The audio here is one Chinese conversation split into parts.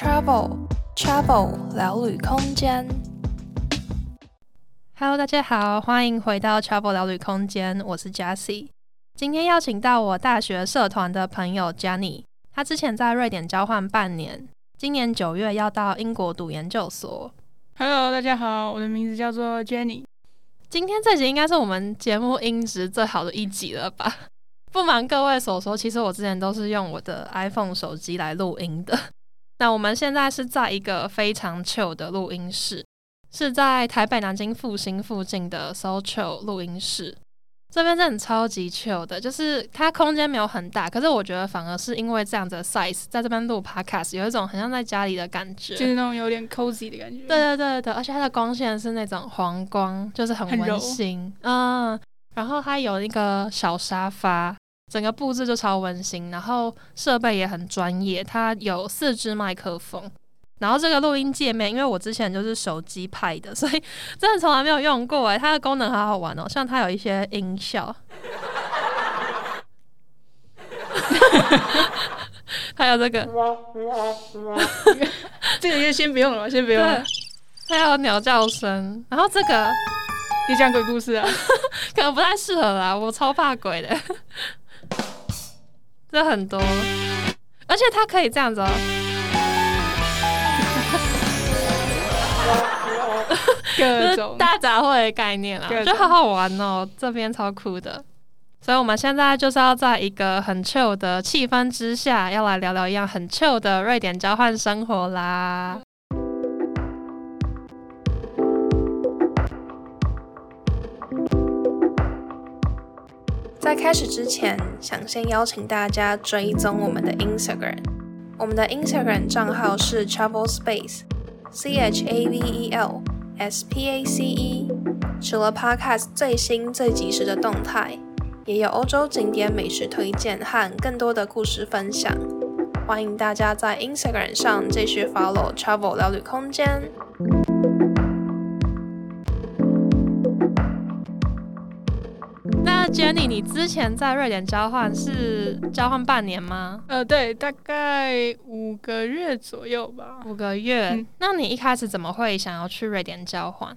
Travel Travel 聊旅空间。Hello，大家好，欢迎回到 Travel 聊旅空间，我是 Jessie。今天邀请到我大学社团的朋友 Jenny，他之前在瑞典交换半年，今年九月要到英国读研究所。Hello，大家好，我的名字叫做 Jenny。今天这集应该是我们节目音质最好的一集了吧？不瞒各位所说，其实我之前都是用我的 iPhone 手机来录音的。那我们现在是在一个非常 chill 的录音室，是在台北南京复兴附近的 So Chill 录音室。这边真的超级 chill 的，就是它空间没有很大，可是我觉得反而是因为这样子的 size，在这边录 podcast 有一种很像在家里的感觉，就是那种有点 cozy 的感觉。对对对对，而且它的光线是那种黄光，就是很温馨。嗯，然后它有一个小沙发，整个布置就超温馨，然后设备也很专业，它有四支麦克风。然后这个录音界面，因为我之前就是手机拍的，所以真的从来没有用过哎。它的功能好好玩哦，像它有一些音效，还有这个，这个就先不用了，先不用了。还有鸟叫声，然后这个你讲鬼故事啊，可能不太适合啦，我超怕鬼的。这很多，而且它可以这样子哦。各种大杂烩的概念啊，就好好玩哦，这边超酷的。所以我们现在就是要在一个很 chill 的气氛之下，要来聊聊一样很 chill 的瑞典交换生活啦。在开始之前，想先邀请大家追踪我们的 Instagram，我们的 Instagram 账号是 Travel Space。C H A V E L S P A C E，除了 Podcast 最新最及时的动态，也有欧洲景点美食推荐和更多的故事分享。欢迎大家在 Instagram 上继续 follow Travel 聊旅空间。那 Jenny，你之前在瑞典交换是交换半年吗？呃，对，大概五个月左右吧。五个月。嗯。那你一开始怎么会想要去瑞典交换？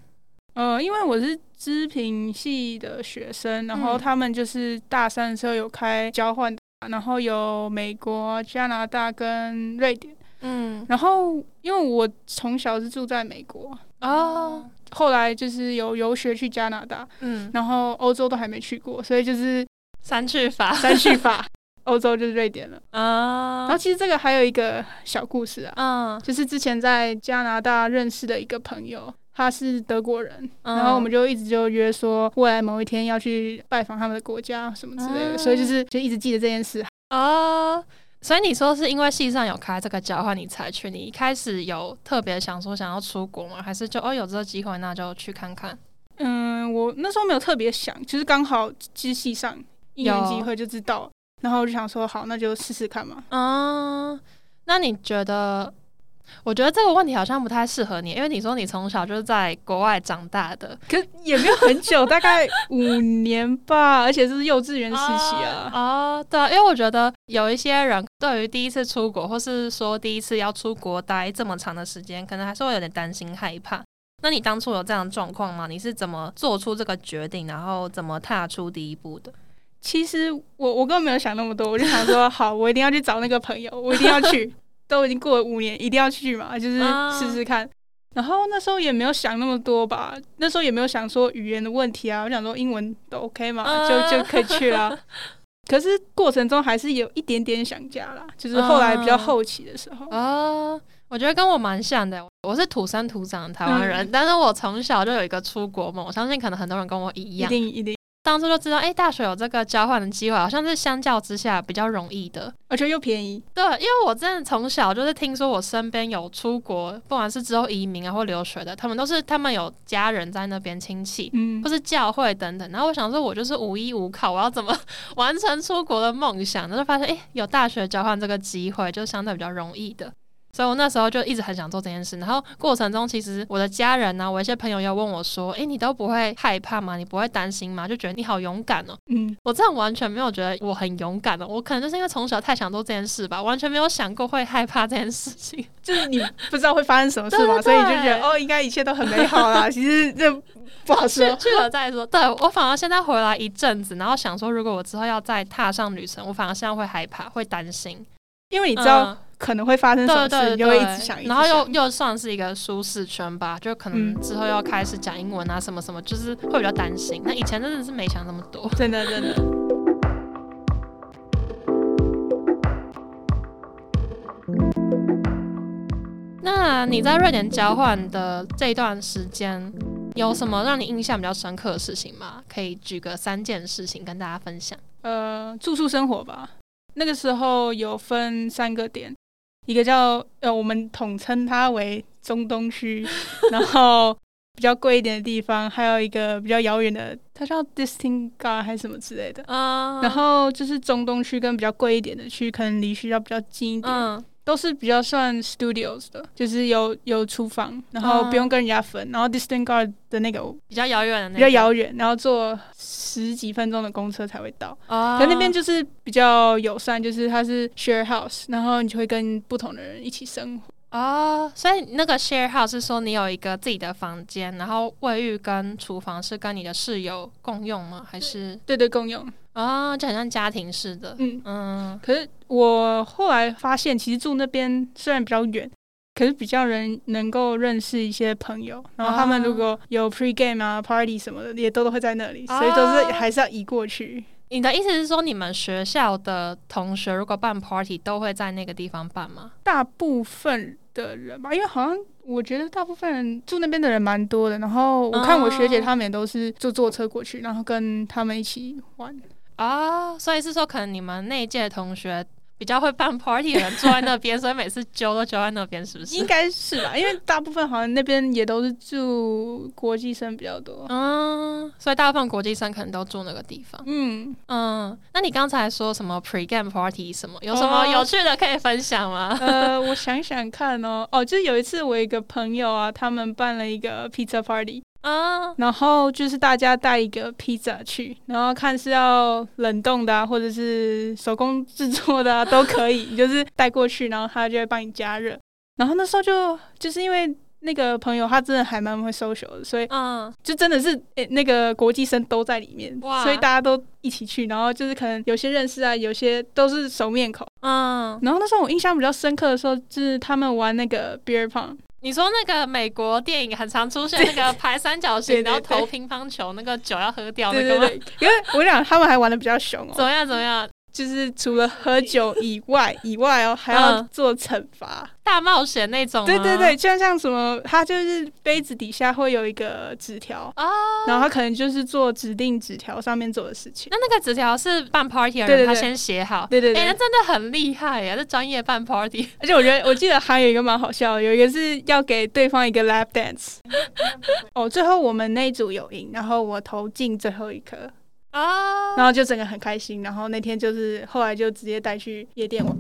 呃，因为我是织品系的学生，然后他们就是大三的时候有开交换，然后有美国、加拿大跟瑞典。嗯。然后因为我从小是住在美国。哦。后来就是有游学去加拿大，嗯，然后欧洲都还没去过，所以就是三去法，三去法，欧洲就是瑞典了。啊。然后其实这个还有一个小故事啊，嗯，就是之前在加拿大认识的一个朋友，他是德国人，嗯，然后我们就一直就约说未来某一天要去拜访他们的国家什么之类的，嗯，所以就是就一直记得这件事。啊。所以你说是因为系上有开这个交换，你才去？你一开始有特别想说想要出国吗？还是就哦有这个机会，那就去看看？嗯，我那时候没有特别想，其实刚好其实系上一有机会就知道，然后我就想说好，那就试试看嘛。嗯，那你觉得？我觉得这个问题好像不太适合你，因为你说你从小就是在国外长大的，可也没有很久，大概五年吧，而且这是幼稚园时期啊。哦，对啊，因为我觉得有一些人对于第一次出国，或是说第一次要出国待这么长的时间，可能还是会有点担心害怕。那你当初有这样的状况吗？你是怎么做出这个决定，然后怎么踏出第一步的？其实我我根本没有想那么多，我就想说，好，我一定要去找那个朋友，我一定要去。都已经过了五年，一定要去嘛，就是试试看。Uh. 然后那时候也没有想那么多吧，那时候也没有想说语言的问题啊。我想说英文都 OK 嘛，uh. 就就可以去啦。可是过程中还是有一点点想家啦，就是后来比较后期的时候。啊，uh. uh. 我觉得跟我蛮像的。我是土生土长的台湾人，嗯、但是我从小就有一个出国梦。我相信可能很多人跟我一样，一定一定。当初就知道，哎、欸，大学有这个交换的机会，好像是相较之下比较容易的，而且又便宜。对，因为我真的从小就是听说我身边有出国，不管是之后移民啊或留学的，他们都是他们有家人在那边亲戚，嗯，或是教会等等。然后我想说，我就是无依无靠，我要怎么 完成出国的梦想？然后就发现，哎、欸，有大学交换这个机会，就相对比较容易的。所以我那时候就一直很想做这件事。然后过程中，其实我的家人呢、啊，我一些朋友又问我说：“诶，你都不会害怕吗？你不会担心吗？就觉得你好勇敢哦。”嗯，我真的完全没有觉得我很勇敢的。我可能就是因为从小太想做这件事吧，完全没有想过会害怕这件事情。就是你不知道会发生什么事嘛，所以你就觉得哦，应该一切都很美好啦。其实这不好说，去了再说。对，我反而现在回来一阵子，然后想说，如果我之后要再踏上旅程，我反而现在会害怕，会担心。因为你知道可能会发生什么事，就会一直想，一直想，然后又又算是一个舒适圈吧，就可能之后要开始讲英文啊，什么什么，就是会比较担心。那以前真的是没想那么多，真的真的。那你在瑞典交换的这段时间，有什么让你印象比较深刻的事情吗？可以举个三件事情跟大家分享。呃，住宿生活吧。那个时候有分三个点，一个叫呃，我们统称它为中东区，然后比较贵一点的地方，还有一个比较遥远的，它叫 Distingard 还是什么之类的。Uh, 然后就是中东区跟比较贵一点的区，可能离学校比较近一点。Uh. 都是比较算 studios 的，就是有有厨房，然后不用跟人家分，嗯、然后 distant guard 的那个比较遥远的那个，比较遥远，然后坐十几分钟的公车才会到。哦、可那边就是比较友善，就是它是 share house，然后你就会跟不同的人一起生活。哦，所以那个 share house 是说你有一个自己的房间，然后卫浴跟厨房是跟你的室友共用吗？还是对对共用啊、哦，就很像家庭式的。嗯嗯。可是我后来发现，其实住那边虽然比较远，可是比较人能够认识一些朋友，然后他们如果有 pre game 啊 party 什么的，也都都会在那里，所以都是还是要移过去。你的意思是说，你们学校的同学如果办 party 都会在那个地方办吗？大部分的人吧，因为好像我觉得大部分人住那边的人蛮多的。然后我看我学姐他们也都是就坐车过去，然后跟他们一起玩啊。所以是说，可能你们那一届同学。比较会办 party 的人坐在那边，所以每次揪都揪在那边，是不是？应该是吧，因为大部分好像那边也都是住国际生比较多。嗯，所以大部分国际生可能都住那个地方。嗯嗯，那你刚才说什么 pre-game party 什么？有什么有趣的可以分享吗？哦、呃，我想想看哦，哦，就是有一次我一个朋友啊，他们办了一个 pizza party。啊，uh, 然后就是大家带一个披萨去，然后看是要冷冻的啊，或者是手工制作的啊，都可以，你就是带过去，然后他就会帮你加热。然后那时候就就是因为那个朋友他真的还蛮会 social 的，所以嗯，就真的是诶那个国际生都在里面，哇所以大家都一起去，然后就是可能有些认识啊，有些都是熟面孔，嗯。然后那时候我印象比较深刻的时候，就是他们玩那个 beer pong。你说那个美国电影很常出现那个排三角形，然后投乒乓球，那个酒要喝掉那个吗？因为我讲，他们还玩的比较凶哦。怎么样？怎么样？就是除了喝酒以外，以外哦，还要做惩罚、嗯、大冒险那种。对对对，像像什么，他就是杯子底下会有一个纸条啊，哦、然后他可能就是做指定纸条上面做的事情。那那个纸条是办 party 的人他先写好，对对对，哎、欸，那真的很厉害呀，这专业办 party。而且我觉得，我记得还有一个蛮好笑的，有一个是要给对方一个 lap dance。哦，最后我们那一组有赢，然后我投进最后一颗。啊，oh, 然后就整个很开心，然后那天就是后来就直接带去夜店玩。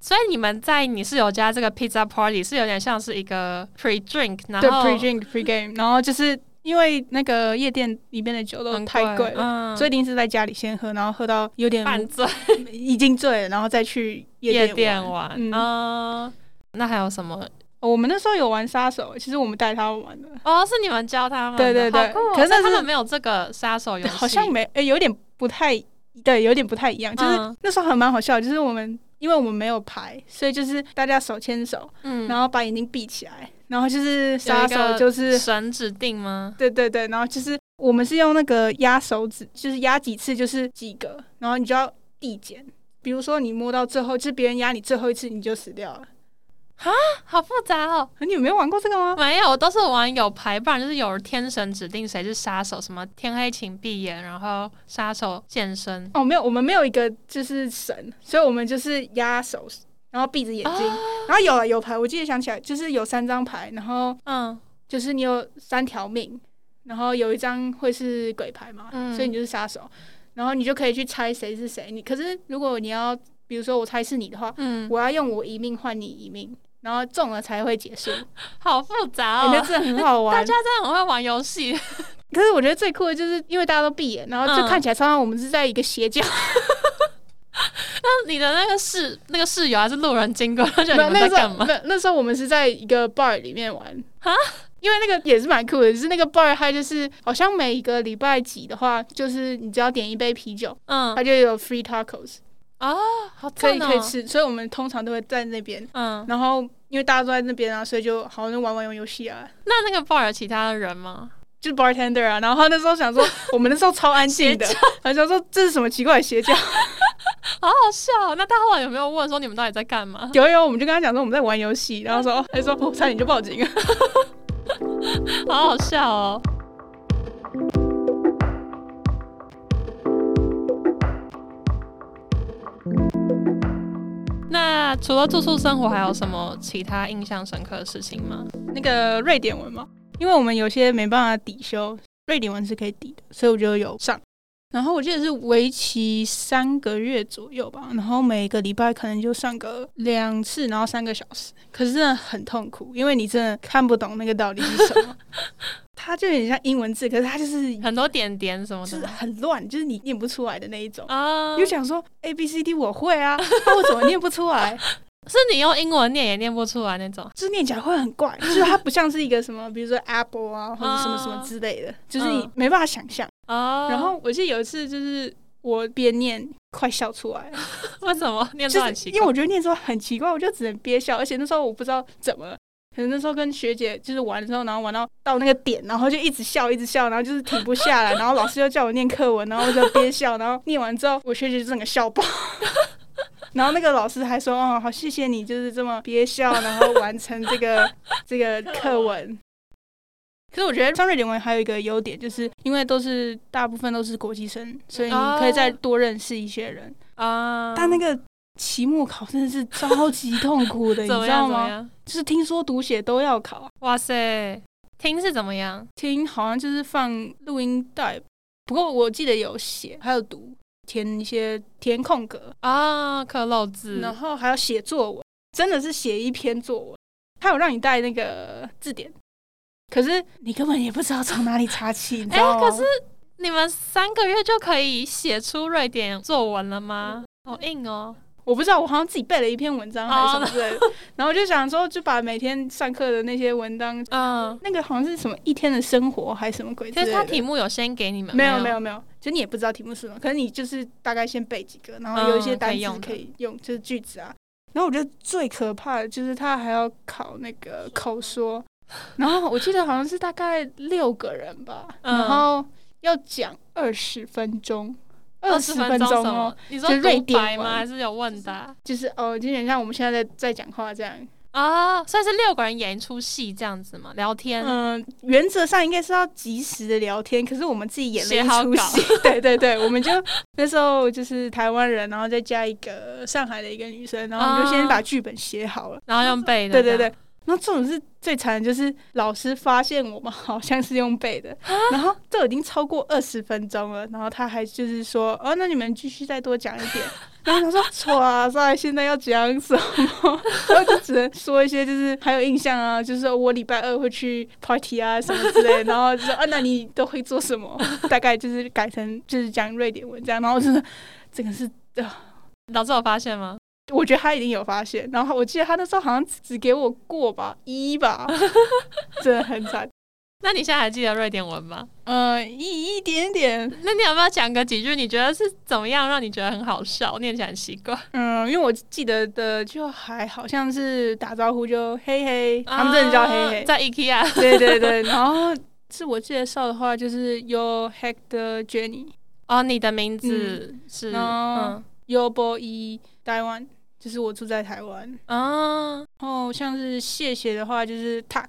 所以你们在你室友家这个 pizza party 是有点像是一个 pre drink，然后对 pre drink pre game，然后就是因为那个夜店里面的酒都太贵了，嗯、所以一定是在家里先喝，然后喝到有点半醉，已经醉了，然后再去夜店玩。嗯，嗯，那还有什么？我们那时候有玩杀手，其实我们带他们玩的。哦，是你们教他们？对对对。哦、可是他们没有这个杀手游戏，好像没，诶，有点不太，对，有点不太一样。就是那时候还蛮好笑，就是我们因为我们没有牌，所以就是大家手牵手，嗯，然后把眼睛闭起来，然后就是杀手就是绳指定吗？对对对，然后就是我们是用那个压手指，就是压几次就是几个，然后你就要递减。比如说你摸到最后，就是别人压你最后一次，你就死掉了。啊，好复杂哦！你有没有玩过这个吗？没有，我都是玩有牌，不然就是有天神指定谁是杀手，什么天黑请闭眼，然后杀手现身。哦，没有，我们没有一个就是神，所以我们就是压手，然后闭着眼睛，啊、然后有了有牌，我记得想起来，就是有三张牌，然后嗯，就是你有三条命，然后有一张会是鬼牌嘛，嗯、所以你就是杀手，然后你就可以去猜谁是谁。你可是如果你要，比如说我猜是你的话，嗯，我要用我一命换你一命。然后中了才会结束。好复杂哦，我觉得这很好玩。大家真的很会玩游戏。可是我觉得最酷的就是因为大家都闭眼，然后就看起来常常我们是在一个邪教。那你的那个室那个室友还是路人经过，他觉得你们在干嘛？那那时候我们是在一个 bar 里面玩哈，因为那个也是蛮酷的，就是那个 bar 它就是好像每一个礼拜几的话，就是你只要点一杯啤酒，嗯，它就有 free tacos 啊，好可以可以吃，所以我们通常都会在那边，嗯，然后因为大家都在那边啊，所以就好像玩玩游游戏啊。那那个 bar 有其他的人吗？就是 bartender 啊，然后他那时候想说，我们那时候超安静的，他想说这是什么奇怪的邪教，好好笑。那他后来有没有问说你们到底在干嘛？有有，我们就跟他讲说我们在玩游戏，然后说 他说差点就报警了，好好笑哦。那除了住宿生活，还有什么其他印象深刻的事情吗？那个瑞典文吗？因为我们有些没办法抵修，瑞典文是可以抵的，所以我就有上。然后我记得是为期三个月左右吧，然后每个礼拜可能就上个两次，然后三个小时。可是真的很痛苦，因为你真的看不懂那个到底是什么。它就有点像英文字，可是它就是很多点点什么的，就是很乱，就是你念不出来的那一种。啊，就想说 A B C D 我会啊，那我怎么念不出来？是你用英文念也念不出来那种，就是念起来会很怪，就是它不像是一个什么，比如说 apple 啊，或者什么什么之类的，哦、就是你没办法想象。哦。然后我记得有一次，就是我边念快笑出来了。为什么念出来很奇怪？因为我觉得念出来很奇怪，我就只能憋笑。而且那时候我不知道怎么，可能那时候跟学姐就是玩的时候，然后玩到到那个点，然后就一直笑，一直笑，然后就是停不下来。然后老师又叫我念课文，然后我就憋笑，然后念完之后，我学姐就整个笑爆。然后那个老师还说：“哦，好，谢谢你，就是这么憋笑，然后完成这个 这个课文。”可是我觉得张瑞典文还有一个优点，就是因为都是大部分都是国际生，所以你可以再多认识一些人啊。Oh. 但那个期末考真的是超级痛苦的，你知道吗？就是听说读写都要考。哇塞，听是怎么样？听好像就是放录音带，不过我记得有写，还有读。填一些填空格啊，刻漏字，然后还要写作文，真的是写一篇作文。他有让你带那个字典，可是你根本也不知道从哪里查起。哎、欸，可是你们三个月就可以写出瑞典作文了吗？好硬哦。我不知道，我好像自己背了一篇文章还是什么之类的，oh, 然后就想说，就把每天上课的那些文章，嗯，那个好像是什么一天的生活还是什么鬼？其实他题目有先给你们？没有没有没有，就你也不知道题目是什么，可能你就是大概先背几个，然后有一些单词可以用，就是句子啊。然后我觉得最可怕的就是他还要考那个口说，然后我记得好像是大概六个人吧，然后要讲二十分钟。二十分钟哦，你说对白吗？还是有问答？就是哦，就有点像我们现在在在讲话这样啊，所以是六个人演一出戏这样子嘛，聊天。嗯，原则上应该是要及时的聊天，可是我们自己演了一出戏。对对对，我们就 那时候就是台湾人，然后再加一个上海的一个女生，然后我们就先把剧本写好了，然后用背的。对对对。然后这种是最惨的，就是老师发现我们好像是用背的，然后这已经超过二十分钟了，然后他还就是说，哦，那你们继续再多讲一点。然后他说，哇塞，现在要讲什么？然后就只能说一些，就是还有印象啊，就是说我礼拜二会去 party 啊什么之类的，然后就说，啊，那你都会做什么？大概就是改成就是讲瑞典文这样，然后就是这个是，老师有发现吗？我觉得他一定有发现，然后我记得他那时候好像只给我过吧一吧，真的很惨。那你现在还记得瑞典文吗？呃，一一点点。那你要不要讲个几句？你觉得是怎么样让你觉得很好笑，念起来很奇怪？嗯，因为我记得的就还好像是打招呼就嘿嘿，啊、他们真的叫嘿嘿，在 IKEA。对对对，然后自我介绍的话就是 Your Hack the Jenny。哦，你的名字、嗯、是嗯 Your Boy 台湾。就是我住在台湾啊，然后像是谢谢的话就是 tak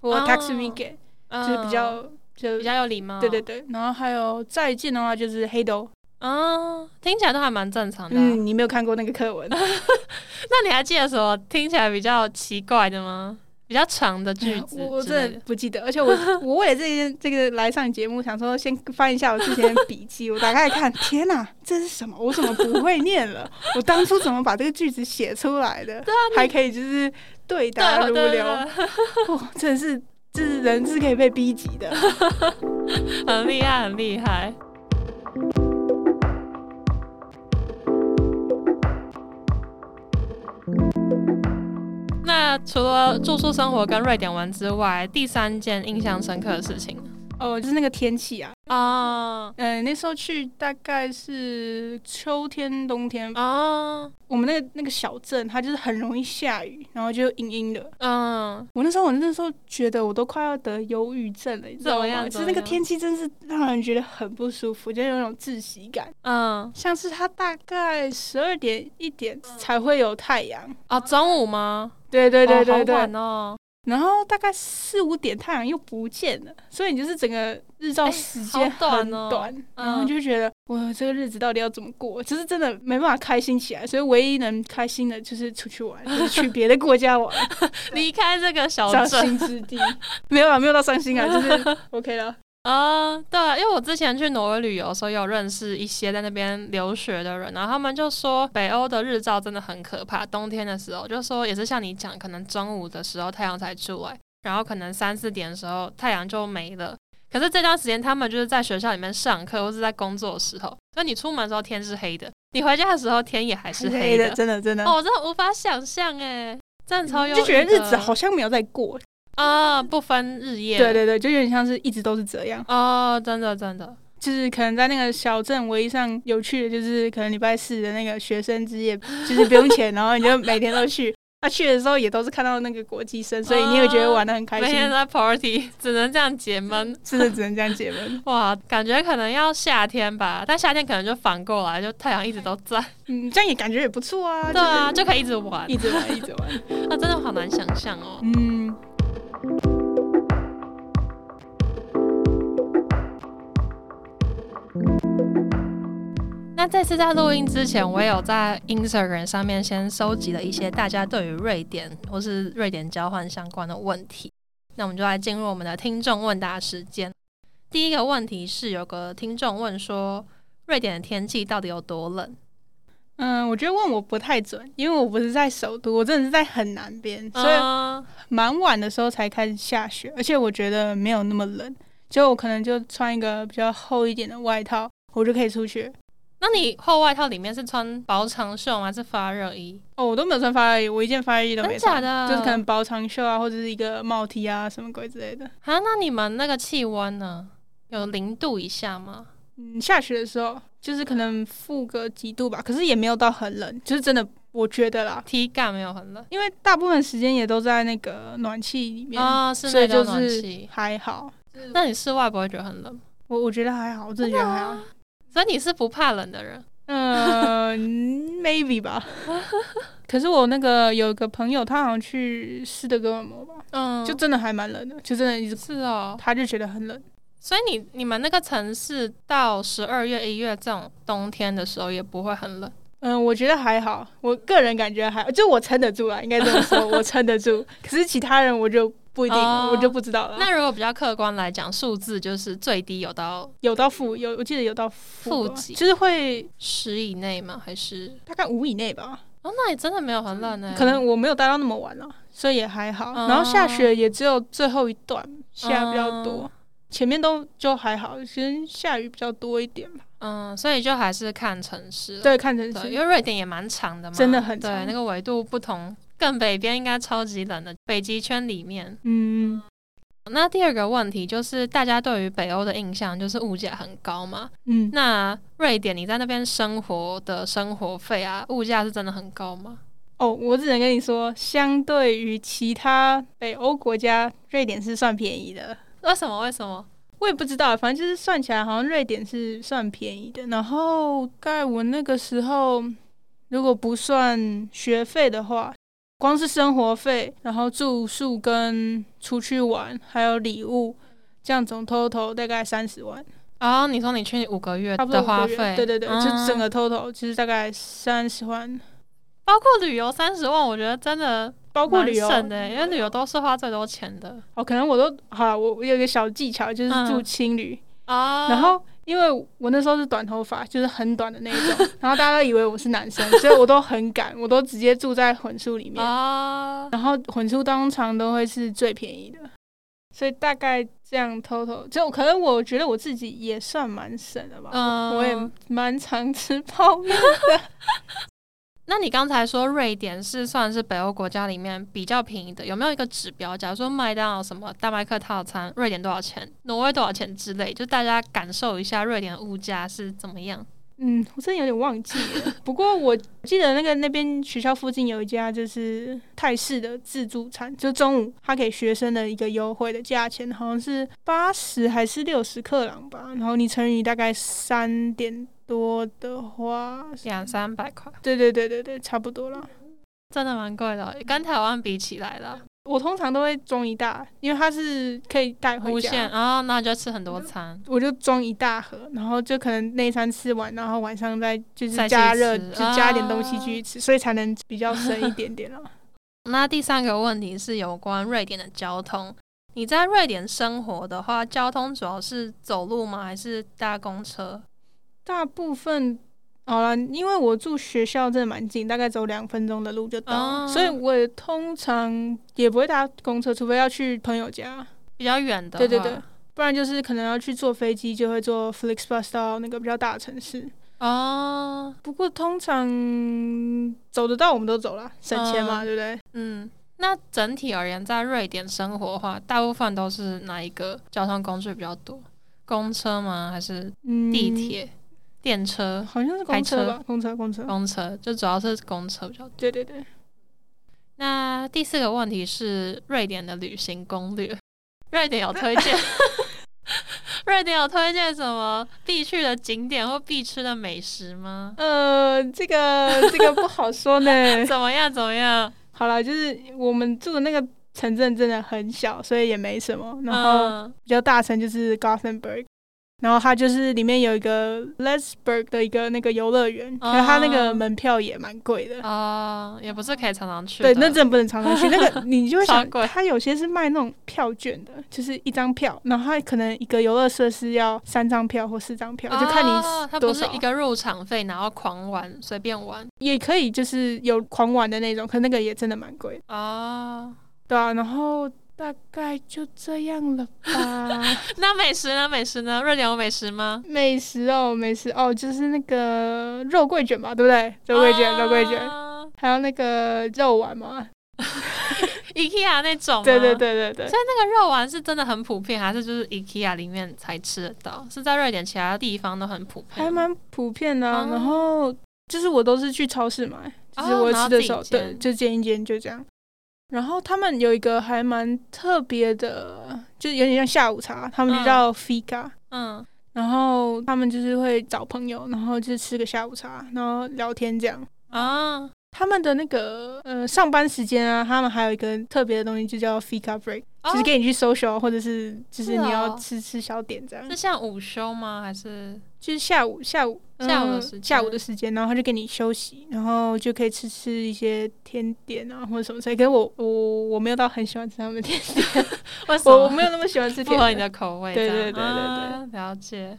或 taksumike，就是比较就比较有礼貌。对对对，然后还有再见的话就是 hedo 啊，听起来都还蛮正常的。嗯，你没有看过那个课文？那你还记得什么听起来比较奇怪的吗？比较长的句子，我真的不记得。而且我我为了这件这个来上节目，想说先翻一下我之前的笔记。我打开来看，天哪，这是什么？我怎么不会念了？我当初怎么把这个句子写出来的？对啊，还可以就是对答如流，哇、哦，真的是，这是人是可以被逼急的，很厉害，很厉害。那除了住宿生活跟瑞典玩之外，第三件印象深刻的事情。哦，就是那个天气啊啊，嗯、呃，那时候去大概是秋天、冬天啊。我们那个那个小镇，它就是很容易下雨，然后就阴阴的。嗯，我那时候，我那时候觉得我都快要得忧郁症了，你知道吗？就是那个天气真是让人觉得很不舒服，就有那种窒息感。嗯，像是它大概十二点一点才会有太阳啊，中午吗？对对对对对。哦，好晚哦。然后大概四五点太阳又不见了，所以你就是整个日照时间很短，欸短哦，然后就觉得哇，这个日子到底要怎么过？就是真的没办法开心起来。所以唯一能开心的就是出去玩，就是去别的国家玩，离开这个小伤心之地。没有啊，没有到伤心啊，就是 OK 了。啊、uh，对，因为我之前去挪威旅游的时候，有认识一些在那边留学的人，然后他们就说北欧的日照真的很可怕，冬天的时候就说也是像你讲，可能中午的时候太阳才出来，然后可能三四点的时候太阳就没了。可是这段时间他们就是在学校里面上课或是在工作的时候，所以你出门的时候天是黑的，你回家的时候天也还是黑的，黑的真的真的。哦，我真的无法想象哎，真的超有，就觉得日子好像没有在过。啊，不分日夜。对对对，就有点像是一直都是这样。哦，真的真的，就是可能在那个小镇唯一上有趣的，就是可能礼拜四的那个学生之夜，就是不用钱，然后你就每天都去。他、啊、去的时候也都是看到那个国际生，所以你也觉得玩的很开心。每天在 party，只能这样解闷，真 的只能这样解闷。哇，感觉可能要夏天吧，但夏天可能就反过来，就太阳一直都在。嗯，这样也感觉也不错啊。对啊，就可以一直玩，一直玩，一直玩。那、啊、真的好难想象哦。嗯。那这次在录音之前，我也有在 Instagram 上面先收集了一些大家对于瑞典或是瑞典交换相关的问题。那我们就来进入我们的听众问答时间。第一个问题是，有个听众问说，瑞典的天气到底有多冷？嗯，我觉得问我不太准，因为我不是在首都，我真的是在很南边，所以蛮晚的时候才开始下雪，而且我觉得没有那么冷，就我可能就穿一个比较厚一点的外套，我就可以出去。那你厚外套里面是穿薄长袖还是发热衣？哦，我都没有穿发热衣，我一件发热衣都没穿。真的？就是可能薄长袖啊，或者是一个帽 T 啊，什么鬼之类的。啊，那你们那个气温呢？有零度以下吗？嗯，下雪的时候就是可能负个几度吧，可是也没有到很冷，就是真的，我觉得啦，体感没有很冷，因为大部分时间也都在那个暖气里面啊，所以就是还好。那你室外不会觉得很冷？我我觉得还好，我真的觉得还好。所以你是不怕冷的人？嗯，maybe 吧。可是我那个有一个朋友，他好像去斯德哥尔摩吧，嗯，就真的还蛮冷的，就真的一直是哦，他就觉得很冷。所以你你们那个城市到十二月一月这种冬天的时候也不会很冷？嗯，我觉得还好，我个人感觉还，就我撑得住啊，应该这么说，我撑得住。可是其他人我就。不一定，哦，我就不知道了。那如果比较客观来讲，数字就是最低有到有到负有，我记得有到负几，就是会十以内吗？还是大概五以内吧？哦，那也真的没有很冷呢。可能我没有待到那么晚了，所以也还好。哦，然后下雪也只有最后一段下比较多，哦，前面都就还好，其实下雨比较多一点吧。嗯，所以就还是看城市，对，看城市，因为瑞典也蛮长的嘛，真的很长，对，那个纬度不同。更北边应该超级冷的，北极圈里面。嗯，那第二个问题就是，大家对于北欧的印象就是物价很高嘛。嗯，那瑞典你在那边生活的生活费啊，物价是真的很高吗？哦，我只能跟你说，相对于其他北欧国家，瑞典是算便宜的。为什么？为什么？我也不知道，反正就是算起来，好像瑞典是算便宜的。然后，在我那个时候，如果不算学费的话。光是生活费，然后住宿跟出去玩，还有礼物，这样总 total 大概三十万。啊、哦，你说你去五个月的花费，对对对，嗯、就整个 total 其实大概三十万，包括旅游三十万，我觉得真的包括旅游。省的，因为旅游都是花最多钱的。哦，可能我都好，我我有一个小技巧，就是住青旅。啊，然后因为我那时候是短头发，就是很短的那种，然后大家都以为我是男生，所以我都很赶，我都直接住在混宿里面，然后混宿通常都会是最便宜的，所以大概这样 total 就可能我觉得我自己也算蛮省的吧，嗯、我也蛮常吃泡面的。那你刚才说瑞典是算是北欧国家里面比较便宜的，有没有一个指标？假如说麦当劳什么大麦克套餐，瑞典多少钱？挪威多少钱之类，就大家感受一下瑞典物价是怎么样？嗯，我真的有点忘记了。不过我记得那个那边学校附近有一家就是泰式的自助餐，就中午他给学生的一个优惠的价钱，好像是八十还是六十克朗吧，然后你乘以大概三点。多的话两三百块，对对对对对，差不多了，真的蛮贵的，跟台湾比起来了。我通常都会装一大，因为它是可以带回家，然后、哦、那就要吃很多餐。我就装一大盒，然后就可能那一餐吃完，然后晚上再就是加热，就加点东西继续吃，啊、所以才能比较省一点点了。那第三个问题是有关瑞典的交通。你在瑞典生活的话，交通主要是走路吗？还是搭公车？大部分好了，因为我住学校真的蛮近，大概走两分钟的路就到，哦、所以我也通常也不会搭公车，除非要去朋友家比较远的。对对对，不然就是可能要去坐飞机，就会坐 Flixbus 到那个比较大的城市。哦，不过通常走得到我们都走了，省钱嘛，哦、对不对？嗯，那整体而言，在瑞典生活的话，大部分都是哪一个交通工具比较多？公车吗？还是地铁？嗯电车好像是公车吧，公车公车公车，就主要是公车比较多。对对对。那第四个问题是瑞典的旅行攻略，瑞典有推荐？瑞典有推荐什么必去的景点或必吃的美食吗？呃，这个这个不好说呢。怎么样？怎么样？好了，就是我们住的那个城镇真的很小，所以也没什么。然后比较大城就是 Gothenburg。然后它就是里面有一个 Lesburg 的一个那个游乐园，然后、哦、它那个门票也蛮贵的啊、哦，也不是可以常常去。对，那真的不能常常去。那个 你就会想，它有些是卖那种票券的，就是一张票，然后它可能一个游乐设施要三张票或四张票，哦、就看你多少。它不是一个入场费，然后狂玩随便玩，也可以就是有狂玩的那种，可那个也真的蛮贵啊。哦、对啊，然后。大概就这样了吧。那美食呢？美食呢？瑞典有美食吗？美食哦，美食哦，就是那个肉桂卷吧，对不对？肉桂卷，肉桂卷，还有那个肉丸嘛，IKEA 那种。对对对对对。所以那个肉丸是真的很普遍，还是就是 IKEA 里面才吃得到？是在瑞典其他地方都很普遍？还蛮普遍的。然后就是我都是去超市买，就是我吃的时候，对，就煎一煎，就这样。然后他们有一个还蛮特别的，就有点像下午茶，他们就叫 Fika。嗯，然后他们就是会找朋友，然后就吃个下午茶，然后聊天这样。啊。他们的那个呃上班时间啊，他们还有一个特别的东西，就叫 Fika Break，就是给你去 social，或者是就是你要吃吃小点这样。是像午休吗？还是就是下午下午下午的时间？下午的时间，然后他就给你休息，然后就可以吃吃一些甜点啊，或者什么之类。可是我我我没有到很喜欢吃他们的甜点，我？我没有那么喜欢吃甜点，不合你的口味。对对对对对，了解。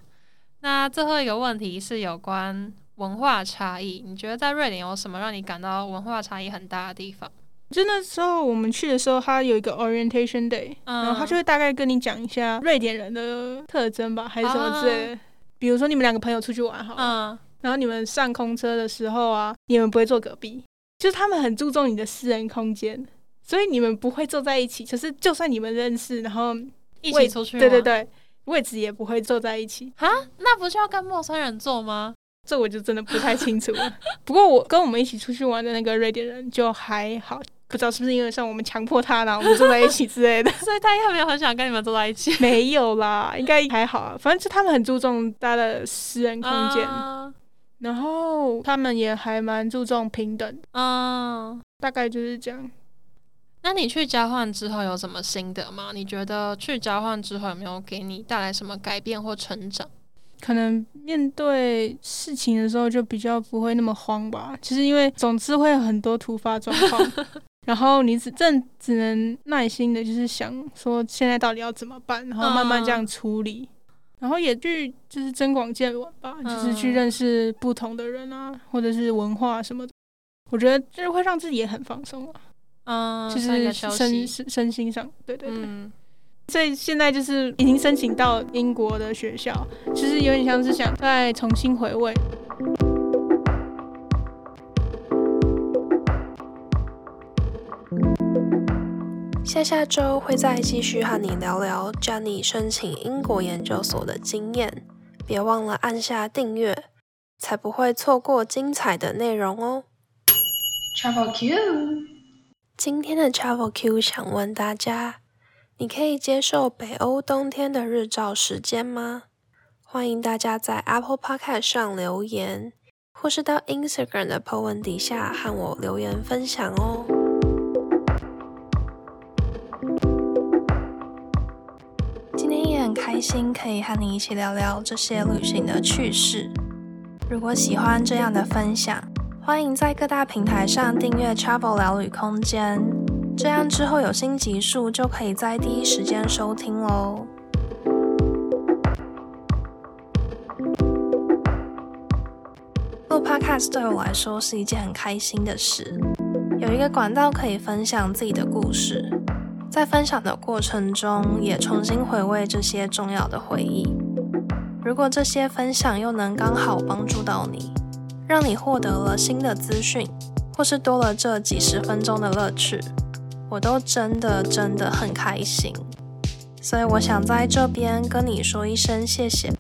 那最后一个问题是有关。文化差异，你觉得在瑞典有什么让你感到文化差异很大的地方？就那时候我们去的时候，他有一个 orientation day，、嗯、然后他就会大概跟你讲一下瑞典人的特征吧，还是什么之类的。啊、比如说你们两个朋友出去玩好了，嗯、然后你们上空车的时候啊，你们不会坐隔壁，就是他们很注重你的私人空间，所以你们不会坐在一起。可是就算你们认识，然后一起出去，对对对，位置也不会坐在一起。啊，那不是要跟陌生人坐吗？这我就真的不太清楚了。不过我跟我们一起出去玩的那个瑞典人就还好，不知道是不是因为像我们强迫他呢，我们坐在一起之类的，所以他应该没有很想跟你们坐在一起。没有啦，应该还好啊。反正就他们很注重他的私人空间，uh、然后他们也还蛮注重平等。嗯，uh、大概就是这样。那你去交换之后有什么心得吗？你觉得去交换之后有没有给你带来什么改变或成长？可能面对事情的时候就比较不会那么慌吧，其实因为总是会有很多突发状况，然后你只正只能耐心的，就是想说现在到底要怎么办，然后慢慢这样处理。然后也去就是增广见闻吧，嗯、就是去认识不同的人啊，或者是文化什么的。我觉得就是会让自己也很放松啊，嗯，就是身身身心上，对对对。嗯、所以现在就是已经申请到英国的学校，其实有点像是想再重新回味。下下周会再继续和你聊聊 Jenny 申请英国研究所的经验，别忘了按下订阅，才不会错过精彩的内容哦。Travel Q，今天的 Travel Q 想问大家：你可以接受北欧冬天的日照时间吗？欢迎大家在 Apple Podcast 上留言，或是到 Instagram 的 po 文底下和我留言分享哦。今天也很开心可以和你一起聊聊这些旅行的趣事。如果喜欢这样的分享，欢迎在各大平台上订阅 Travel 聊旅空间，这样之后有新集数就可以在第一时间收听喽。录 Podcast 对我来说是一件很开心的事，有一个管道可以分享自己的故事。在分享的过程中，也重新回味这些重要的回忆。如果这些分享又能刚好帮助到你，让你获得了新的资讯，或是多了这几十分钟的乐趣，我都真的真的很开心。所以我想在这边跟你说一声谢谢，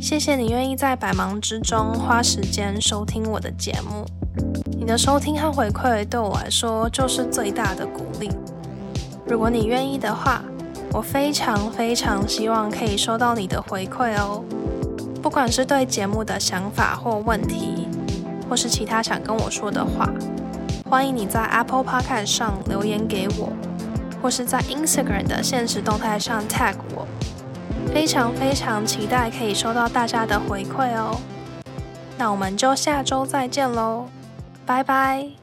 谢谢你愿意在百忙之中花时间收听我的节目。你的收听和回馈对我来说就是最大的鼓励。如果你愿意的话，我非常非常希望可以收到你的回馈哦。不管是对节目的想法或问题，或是其他想跟我说的话，欢迎你在 Apple Podcast 上留言给我，或是在 Instagram 的现实动态上 tag 我。非常非常期待可以收到大家的回馈哦。那我们就下周再见喽，拜拜。